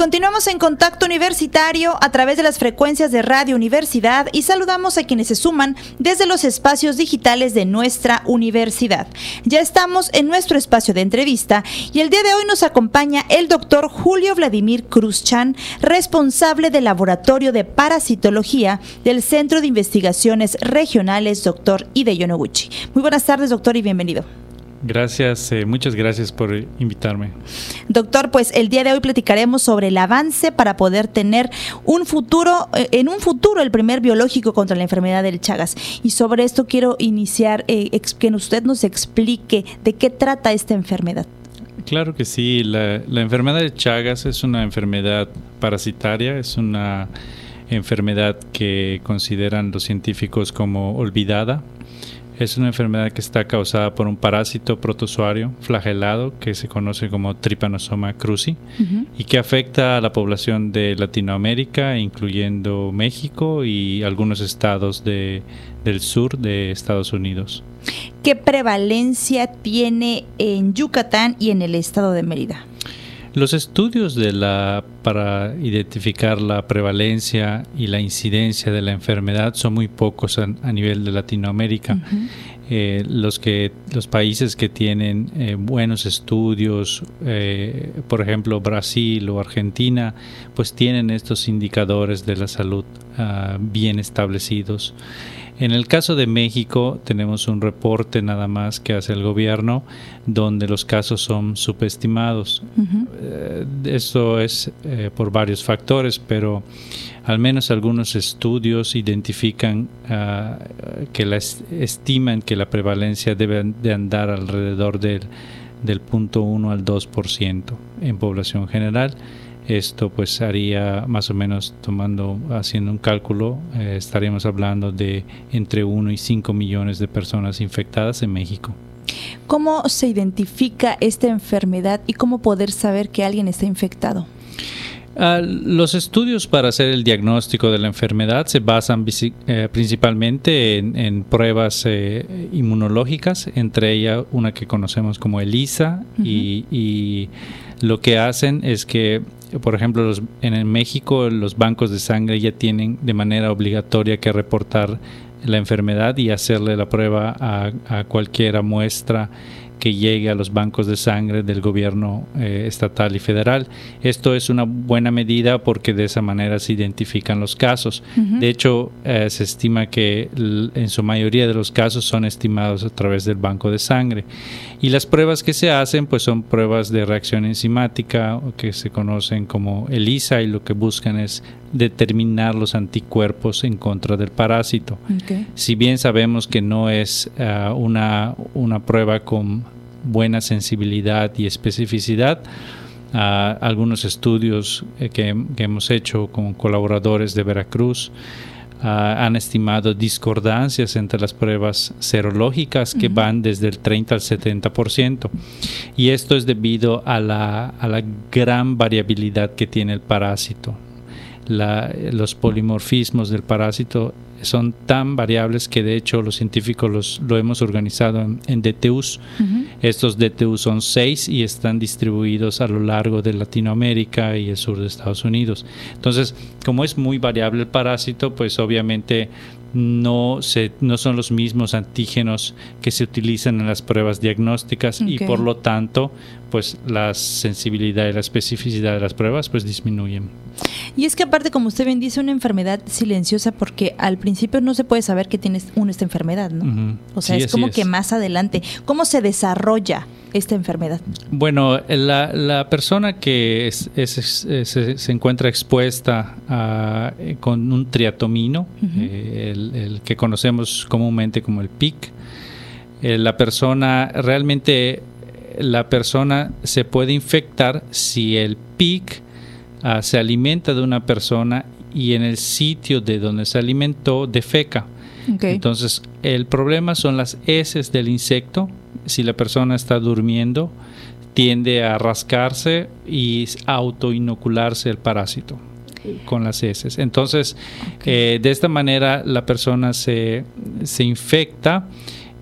Continuamos en contacto universitario a través de las frecuencias de Radio Universidad y saludamos a quienes se suman desde los espacios digitales de nuestra universidad. Ya estamos en nuestro espacio de entrevista y el día de hoy nos acompaña el doctor Julio Vladimir Cruzchan, responsable del Laboratorio de Parasitología del Centro de Investigaciones Regionales Doctor Ide Yonoguchi. Muy buenas tardes, doctor, y bienvenido. Gracias, eh, muchas gracias por invitarme. Doctor, pues el día de hoy platicaremos sobre el avance para poder tener un futuro, eh, en un futuro, el primer biológico contra la enfermedad del Chagas. Y sobre esto quiero iniciar, eh, que usted nos explique de qué trata esta enfermedad. Claro que sí, la, la enfermedad de Chagas es una enfermedad parasitaria, es una enfermedad que consideran los científicos como olvidada es una enfermedad que está causada por un parásito protozoario flagelado que se conoce como Trypanosoma cruzi y que afecta a la población de Latinoamérica, incluyendo México y algunos estados de, del sur de Estados Unidos. ¿Qué prevalencia tiene en Yucatán y en el estado de Mérida? Los estudios de la, para identificar la prevalencia y la incidencia de la enfermedad son muy pocos a, nivel de Latinoamérica. Eh, los, que, los países que tienen eh, buenos estudios, eh, por ejemplo Brasil o Argentina, pues tienen estos indicadores de la salud ah, bien establecidos. En el caso de México tenemos un reporte nada más que hace el gobierno donde los casos son subestimados. Eso es por varios factores, pero al menos algunos estudios identifican ah, que la estiman que la prevalencia debe de andar alrededor del, del 0.1 al 2% en población general esto pues haría más o menos tomando, haciendo un cálculo, eh, estaríamos hablando de entre 1 y 5 millones de personas infectadas en México. ¿Cómo se identifica esta enfermedad y cómo poder saber que alguien está infectado? Ah, los estudios para hacer el diagnóstico de la enfermedad se basan eh, principalmente en, pruebas eh, inmunológicas, entre ellas una que conocemos como ELISA, y, y, lo que hacen es que por ejemplo, los, en México los bancos de sangre ya tienen de manera obligatoria que reportar la enfermedad y hacerle la prueba a, a cualquier muestra que llegue a los bancos de sangre del gobierno eh, estatal y federal. Esto es una buena medida porque de esa manera se identifican los casos. De hecho, eh, se estima que en su mayoría de los casos son estimados a través del banco de sangre. Y las pruebas que se hacen pues son pruebas de reacción enzimática que se conocen como ELISA y lo que buscan es determinar los anticuerpos en contra del parásito. Si bien sabemos que no es ah, una, una prueba con buena sensibilidad y especificidad, ah, algunos estudios eh, que, hemos hecho con colaboradores de Veracruz ah, han estimado discordancias entre las pruebas serológicas que van desde el 30 al 70%. Y esto es debido a la, a la gran variabilidad que tiene el parásito los polimorfismos del parásito son tan variables que de hecho los científicos los, lo hemos organizado en, DTUs. Estos DTUs son seis y están distribuidos a lo largo de Latinoamérica y el sur de Estados Unidos. Entonces, como es muy variable el parásito, pues obviamente no, se, no son los mismos antígenos que se utilizan en las pruebas diagnósticas y por lo tanto pues la sensibilidad y la especificidad de las pruebas pues disminuyen. Y es que aparte, como usted bien dice, una enfermedad silenciosa porque al principio no se puede saber que tienes una esta enfermedad, ¿no? O sea, es como que más adelante. ¿Cómo se desarrolla esta enfermedad? Bueno, la, la persona que es, se, encuentra expuesta a, con un triatomino, eh, el, que conocemos comúnmente como el PIC, eh, la persona realmente la persona se puede infectar si el PIC ah, se alimenta de una persona y en el sitio de donde se alimentó defeca. Entonces, el problema son las heces del insecto. Si la persona está durmiendo, tiende a rascarse y autoinocularse el parásito con las heces. Entonces, eh, de esta manera la persona se, se infecta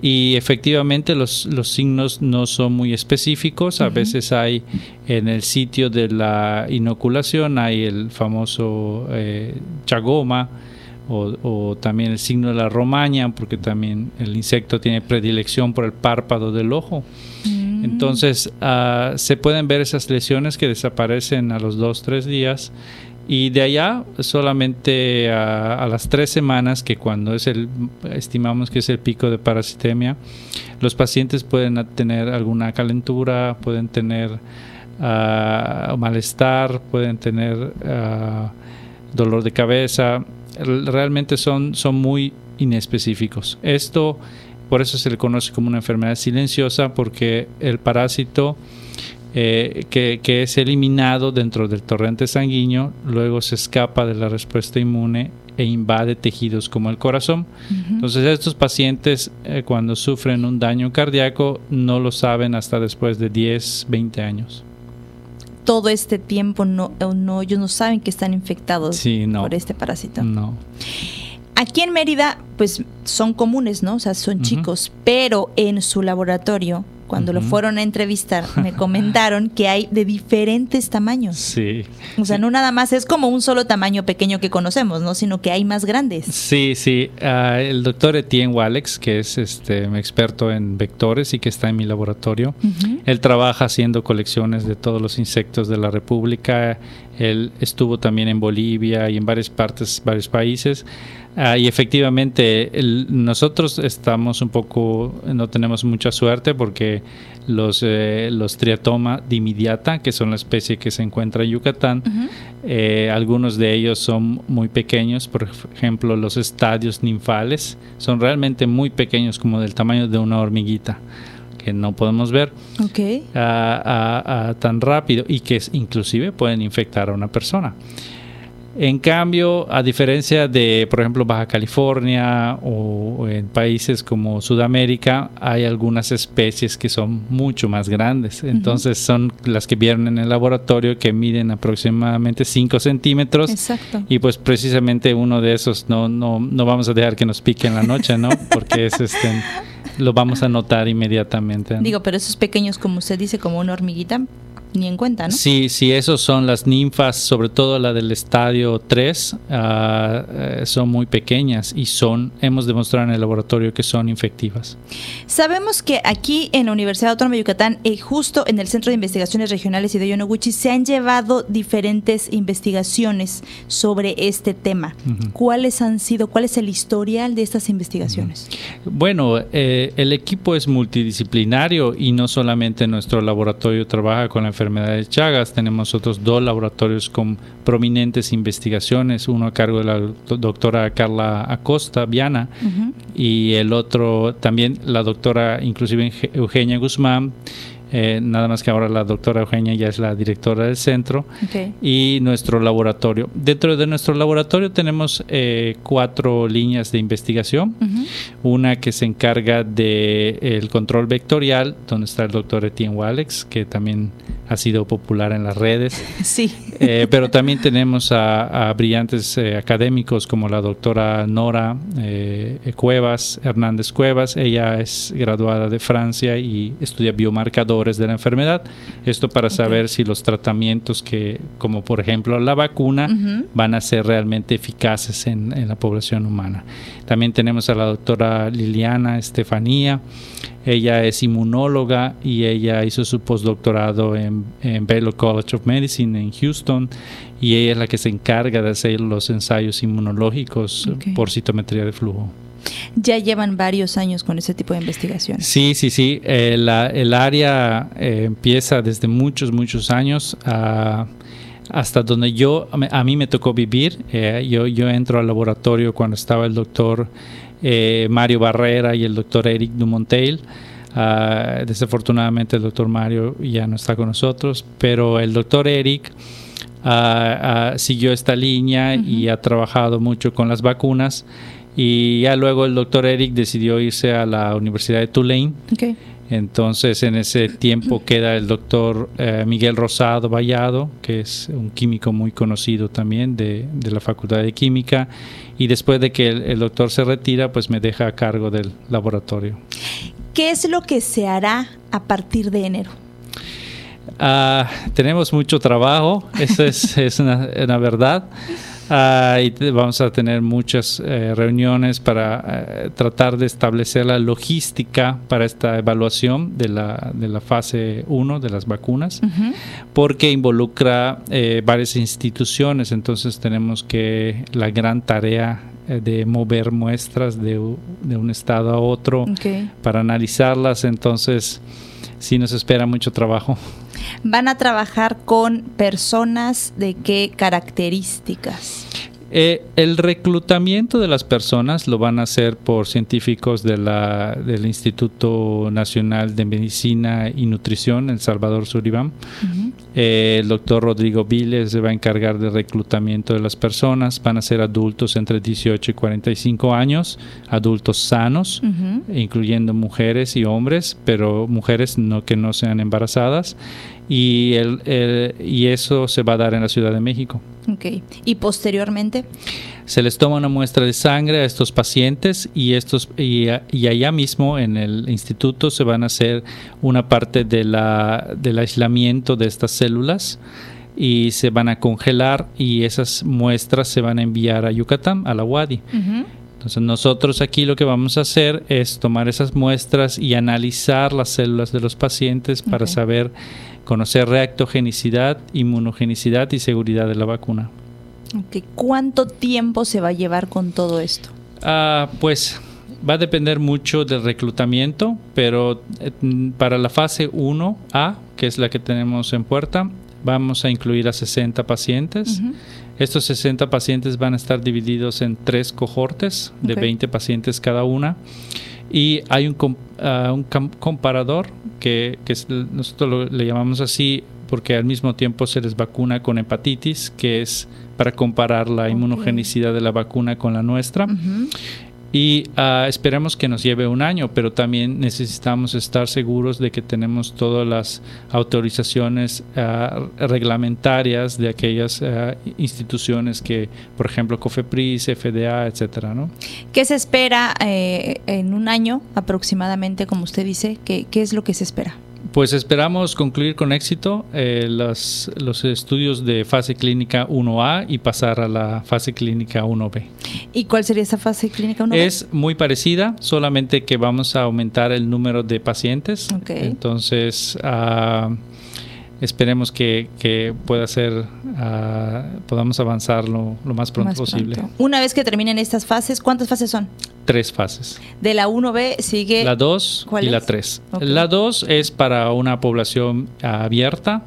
y efectivamente los, los signos no son muy específicos. A veces hay en el sitio de la inoculación, hay el famoso eh, chagoma o, también el signo de la romaña, porque también el insecto tiene predilección por el párpado del ojo. Mm. Entonces ah, se pueden ver esas lesiones que desaparecen a los dos, tres días y de allá, solamente a, las tres semanas, que cuando es el, estimamos que es el pico de parasitemia, los pacientes pueden tener alguna calentura, pueden tener uh, malestar, pueden tener uh, dolor de cabeza. Realmente son, son muy inespecíficos. Esto, por eso se le conoce como una enfermedad silenciosa, porque el parásito eh, que, es eliminado dentro del torrente sanguíneo, luego se escapa de la respuesta inmune e invade tejidos como el corazón. Entonces estos pacientes eh, cuando sufren un daño cardíaco no lo saben hasta después de 10, 20 años. Todo este tiempo no, no ellos no saben que están infectados por este parásito. No. Aquí en Mérida, pues son comunes, ¿no? O sea, son chicos, pero en su laboratorio cuando lo fueron a entrevistar, me comentaron que hay de diferentes tamaños. Sí. O sea, no nada más es como un solo tamaño pequeño que conocemos, ¿no? Sino que hay más grandes. Sí, sí. Ah, el doctor Etienne Walex, que es este experto en vectores y que está en mi laboratorio, él trabaja haciendo colecciones de todos los insectos de la República. Él estuvo también en Bolivia y en varias partes, varios países. Ah, y efectivamente, nosotros estamos un poco, no tenemos mucha suerte porque los, eh, los triatoma dimidiata, que son la especie que se encuentra en Yucatán, eh, algunos de ellos son muy pequeños, por ejemplo, los estadios ninfales son realmente muy pequeños, como del tamaño de una hormiguita que no podemos ver tan rápido y que inclusive pueden infectar a una persona. En cambio, a diferencia de, por ejemplo, Baja California o en países como Sudamérica, hay algunas especies que son mucho más grandes. Entonces, son las que vieron en el laboratorio que miden aproximadamente 5 centímetros. Exacto. Y pues precisamente uno de esos no, no, no vamos a dejar que nos pique en la noche, ¿no? Porque es este lo vamos a notar inmediatamente. Digo, pero esos pequeños, como usted dice, como una hormiguita, ni en cuenta, ¿no? Sí, sí, esos son las ninfas, sobre todo la del estadio 3, ah, eh, son muy pequeñas y son, hemos demostrado en el laboratorio que son infectivas. Sabemos que aquí en la Universidad Autónoma de Yucatán, y eh, justo en el Centro de Investigaciones Regionales y de Yonoguchi, se han llevado diferentes investigaciones sobre este tema. ¿Cuáles han sido, cuál es el historial de estas investigaciones? Bueno, eh, el equipo es multidisciplinario y no solamente nuestro laboratorio trabaja con la enfermedades Chagas. Tenemos otros dos laboratorios con prominentes investigaciones, uno a cargo de la doctora Carla Acosta Viana y el otro también la doctora inclusive Eugenia Guzmán eh, nada más que ahora la doctora Eugenia ya es la directora del centro y nuestro laboratorio. Dentro de nuestro laboratorio tenemos eh, cuatro líneas de investigación. Una que se encarga del el control vectorial, donde está el doctor Etienne Walex, que también ha sido popular en las redes. Sí. Eh, pero también tenemos a, brillantes académicos como la doctora Nora Cuevas, Hernández Cuevas. Ella es graduada de Francia y estudia biomarcador de la enfermedad. Esto para saber si los tratamientos que, como por ejemplo la vacuna, van a ser realmente eficaces en, la población humana. También tenemos a la doctora Liliana Estefanía. Ella es inmunóloga y ella hizo su postdoctorado en, en Baylor College of Medicine en Houston y ella es la que se encarga de hacer los ensayos inmunológicos por citometría de flujo ya llevan varios años con ese tipo de investigación. Sí, sí, sí. Eh, el área eh, empieza desde muchos, muchos años. hasta donde yo, a mí me tocó vivir. Eh, yo, yo entro al laboratorio cuando estaba el doctor Mario Barrera y el doctor Eric Dumontel. Ah, desafortunadamente el doctor Mario ya no está con nosotros, pero el doctor Eric ah, siguió esta línea y ha trabajado mucho con las vacunas y ya luego el doctor Eric decidió irse a la Universidad de Tulane. Entonces, en ese tiempo queda el doctor eh, Miguel Rosado Vallado, que es un químico muy conocido también de, la Facultad de Química. Y después de que el, doctor se retira, pues me deja a cargo del laboratorio. ¿Qué es lo que se hará a partir de enero? Ah, tenemos mucho trabajo, eso es, es una, una verdad. Y vamos a tener muchas eh, reuniones para eh, tratar de establecer la logística para esta evaluación de la, de la fase 1 de las vacunas, porque involucra eh, varias instituciones, entonces tenemos que la gran tarea de mover muestras de, de, un estado a otro para analizarlas, entonces sí nos espera mucho trabajo. ¿Van a trabajar con personas de qué características? Eh, el reclutamiento de las personas lo van a hacer por científicos de la, del Instituto Nacional de Medicina y Nutrición, El Salvador Suribam. Eh, el doctor Rodrigo Viles se va a encargar del reclutamiento de las personas. Van a ser adultos entre 18 y 45 años, adultos sanos, incluyendo mujeres y hombres, pero mujeres no que no sean embarazadas y, el, y eso se va a dar en la Ciudad de México. Okay. ¿Y posteriormente? Se les toma una muestra de sangre a estos pacientes y, estos, y, allá mismo en el instituto se van a hacer una parte de la, del aislamiento de estas células y se van a congelar y esas muestras se van a enviar a Yucatán, a la Wadi. Entonces nosotros aquí lo que vamos a hacer es tomar esas muestras y analizar las células de los pacientes para saber conocer reactogenicidad, inmunogenicidad y seguridad de la vacuna. ¿Cuánto tiempo se va a llevar con todo esto? Ah, pues va a depender mucho del reclutamiento, pero eh, para la fase 1A, que es la que tenemos en puerta, vamos a incluir a 60 pacientes. Estos 60 pacientes van a estar divididos en tres cohortes de 20 pacientes cada una. Y hay un, ah, un comparador que, que nosotros le llamamos así porque al mismo tiempo se les vacuna con hepatitis, que es para comparar la inmunogenicidad de la vacuna con la nuestra y uh, esperemos que nos lleve un año, pero también necesitamos estar seguros de que tenemos todas las autorizaciones uh, reglamentarias de aquellas uh, instituciones que, por ejemplo, COFEPRIS, FDA, etcétera, ¿no? ¿Qué se espera eh, en un año aproximadamente, como usted dice? ¿Qué, qué es lo que se espera? Pues esperamos concluir con éxito eh, los, los, estudios de fase clínica 1A y pasar a la fase clínica 1B. ¿Y cuál sería esa fase clínica 1B? Es muy parecida, solamente que vamos a aumentar el número de pacientes. Entonces, uh, esperemos que, que pueda ser, uh, podamos avanzar lo, más pronto posible. Una vez que terminen estas fases, ¿cuántas fases son? Tres fases. De la 1B sigue... La 2 y la 3. La 2 es para una población abierta,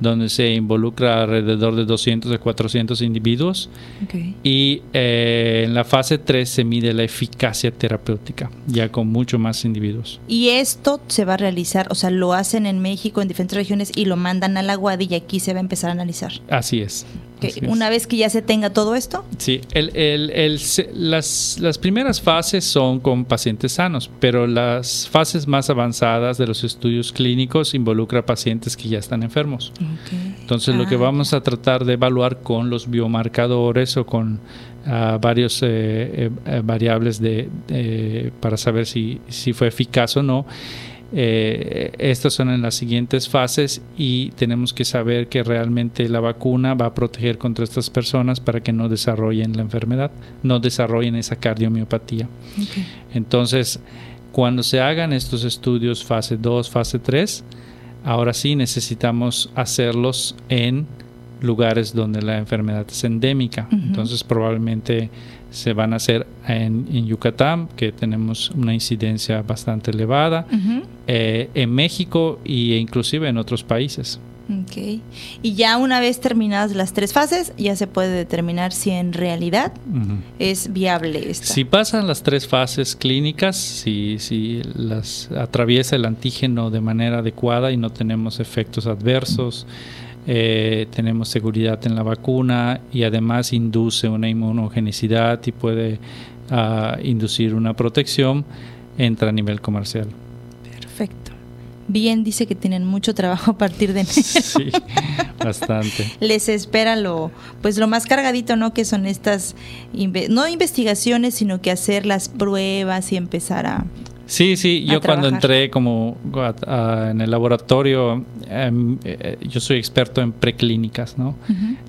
donde se involucra alrededor de 200 a 400 individuos. Y eh, en la fase 3 se mide la eficacia terapéutica, ya con mucho más individuos. Y esto se va a realizar, o sea, lo hacen en México, en diferentes regiones, y lo mandan a la UADI y aquí se va a empezar a analizar. Así es. Una vez que ya se tenga todo esto. Sí, las, las primeras fases son con pacientes sanos, pero las fases más avanzadas de los estudios clínicos involucra pacientes que ya están enfermos. Entonces lo que ah, vamos a tratar de evaluar con los biomarcadores o con uh, varios eh, eh, eh, variables de, para saber si, si fue eficaz o no. Estas son en las siguientes fases y tenemos que saber que realmente la vacuna va a proteger contra estas personas para que no desarrollen la enfermedad, no desarrollen esa cardiomiopatía. Entonces, cuando se hagan estos estudios fase 2, fase 3, Ahora sí necesitamos hacerlos en lugares donde la enfermedad es endémica. Entonces probablemente se van a hacer en, Yucatán, que tenemos una incidencia bastante elevada, eh, en México e inclusive en otros países. Ok. Y ya una vez terminadas las tres fases, ya se puede determinar si en realidad es viable esta. Si pasan las tres fases clínicas, si, si las atraviesa el antígeno de manera adecuada y no tenemos efectos adversos, eh, tenemos seguridad en la vacuna y además induce una inmunogenicidad y puede ah, inducir una protección, entra a nivel comercial. Bien, dice que tienen mucho trabajo a partir de enero. Sí, bastante. Les espera lo, pues lo más cargadito, ¿no? Que son estas, no investigaciones, sino que hacer las pruebas y empezar a, Sí, sí, yo cuando entré como en el laboratorio, em, eh, yo soy experto en preclínicas, ¿no?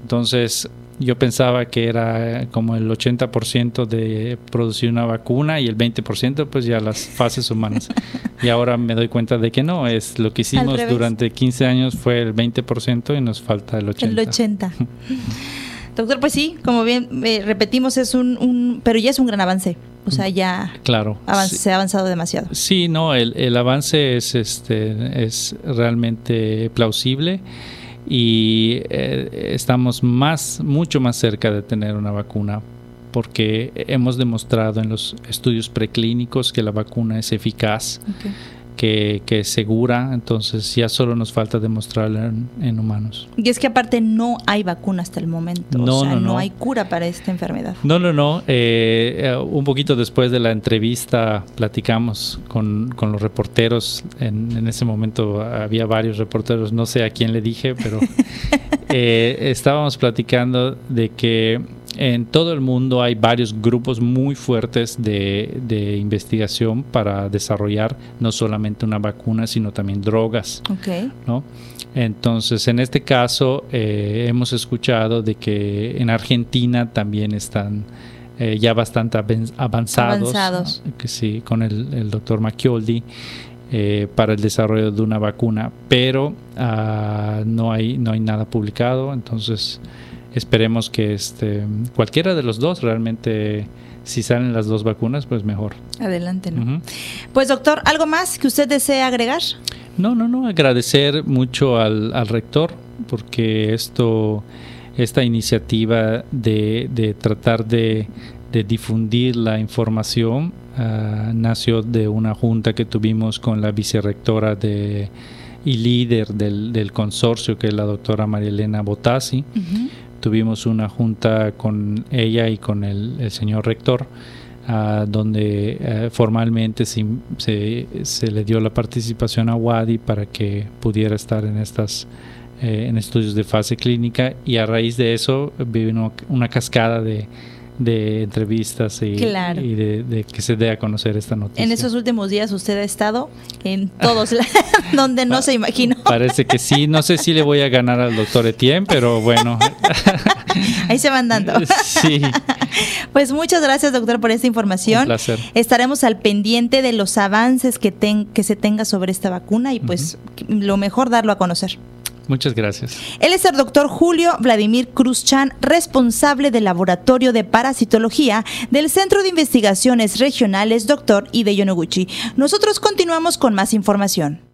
Entonces yo pensaba que era como el 80% de producir una vacuna y el 20% pues ya las fases humanas. y ahora me doy cuenta de que no, es lo que hicimos durante 15 años fue el 20% y nos falta el 80%. El 80%. Doctor, pues sí, como bien eh, repetimos, es un, un, pero ya es un gran avance. O sea, ya claro, se ha avanzado demasiado. Sí, no, el, el avance es, este, es realmente plausible y eh, estamos más, mucho más cerca de tener una vacuna porque hemos demostrado en los estudios preclínicos que la vacuna es eficaz que, es segura, entonces ya solo nos falta demostrarla en, humanos. Y es que aparte no hay vacuna hasta el momento, no, o sea, no, hay cura para esta enfermedad. No, no, no. Eh, eh, un poquito después de la entrevista platicamos con, los reporteros, en, ese momento había varios reporteros, no sé a quién le dije, pero eh, estábamos platicando de que en todo el mundo hay varios grupos muy fuertes de, investigación para desarrollar no solamente una vacuna, sino también drogas. ¿no? Entonces, en este caso, eh, hemos escuchado de que en Argentina también están eh, ya bastante avanzados, que sí, con el, doctor Macchioldi. Eh, para el desarrollo de una vacuna, pero ah, no, hay, no hay nada publicado, entonces esperemos que este, cualquiera de los dos realmente, si salen las dos vacunas, pues mejor. Adelante, ¿no? Pues doctor, ¿algo más que usted desee agregar? No, no, no, agradecer mucho al, rector porque esto, esta iniciativa de, tratar de, difundir la información ah, nació de una junta que tuvimos con la vicerrectora de y líder del, consorcio, que es la doctora María Elena Botassi tuvimos una junta con ella y con el, señor rector, ah, donde eh, formalmente se, se, le dio la participación a Wadi para que pudiera estar en estas eh, en estudios de fase clínica y a raíz de eso vino una cascada de, de entrevistas y, de, que se dé a conocer esta noticia. En esos últimos días usted ha estado en todos lados donde no se imaginó. Parece que sí, no sé si le voy a ganar al doctor Etienne, pero bueno. Ahí se van dando. Sí. Pues muchas gracias, doctor, por esta información. Un placer. Estaremos al pendiente de los avances que, ten, que se tenga sobre esta vacuna y pues lo mejor darlo a conocer. Muchas gracias. Él es el doctor Julio Vladimir Cruzchan, responsable del Laboratorio de Parasitología del Centro de Investigaciones Regionales Dr. Ide Yonoguchi. Nosotros continuamos con más información.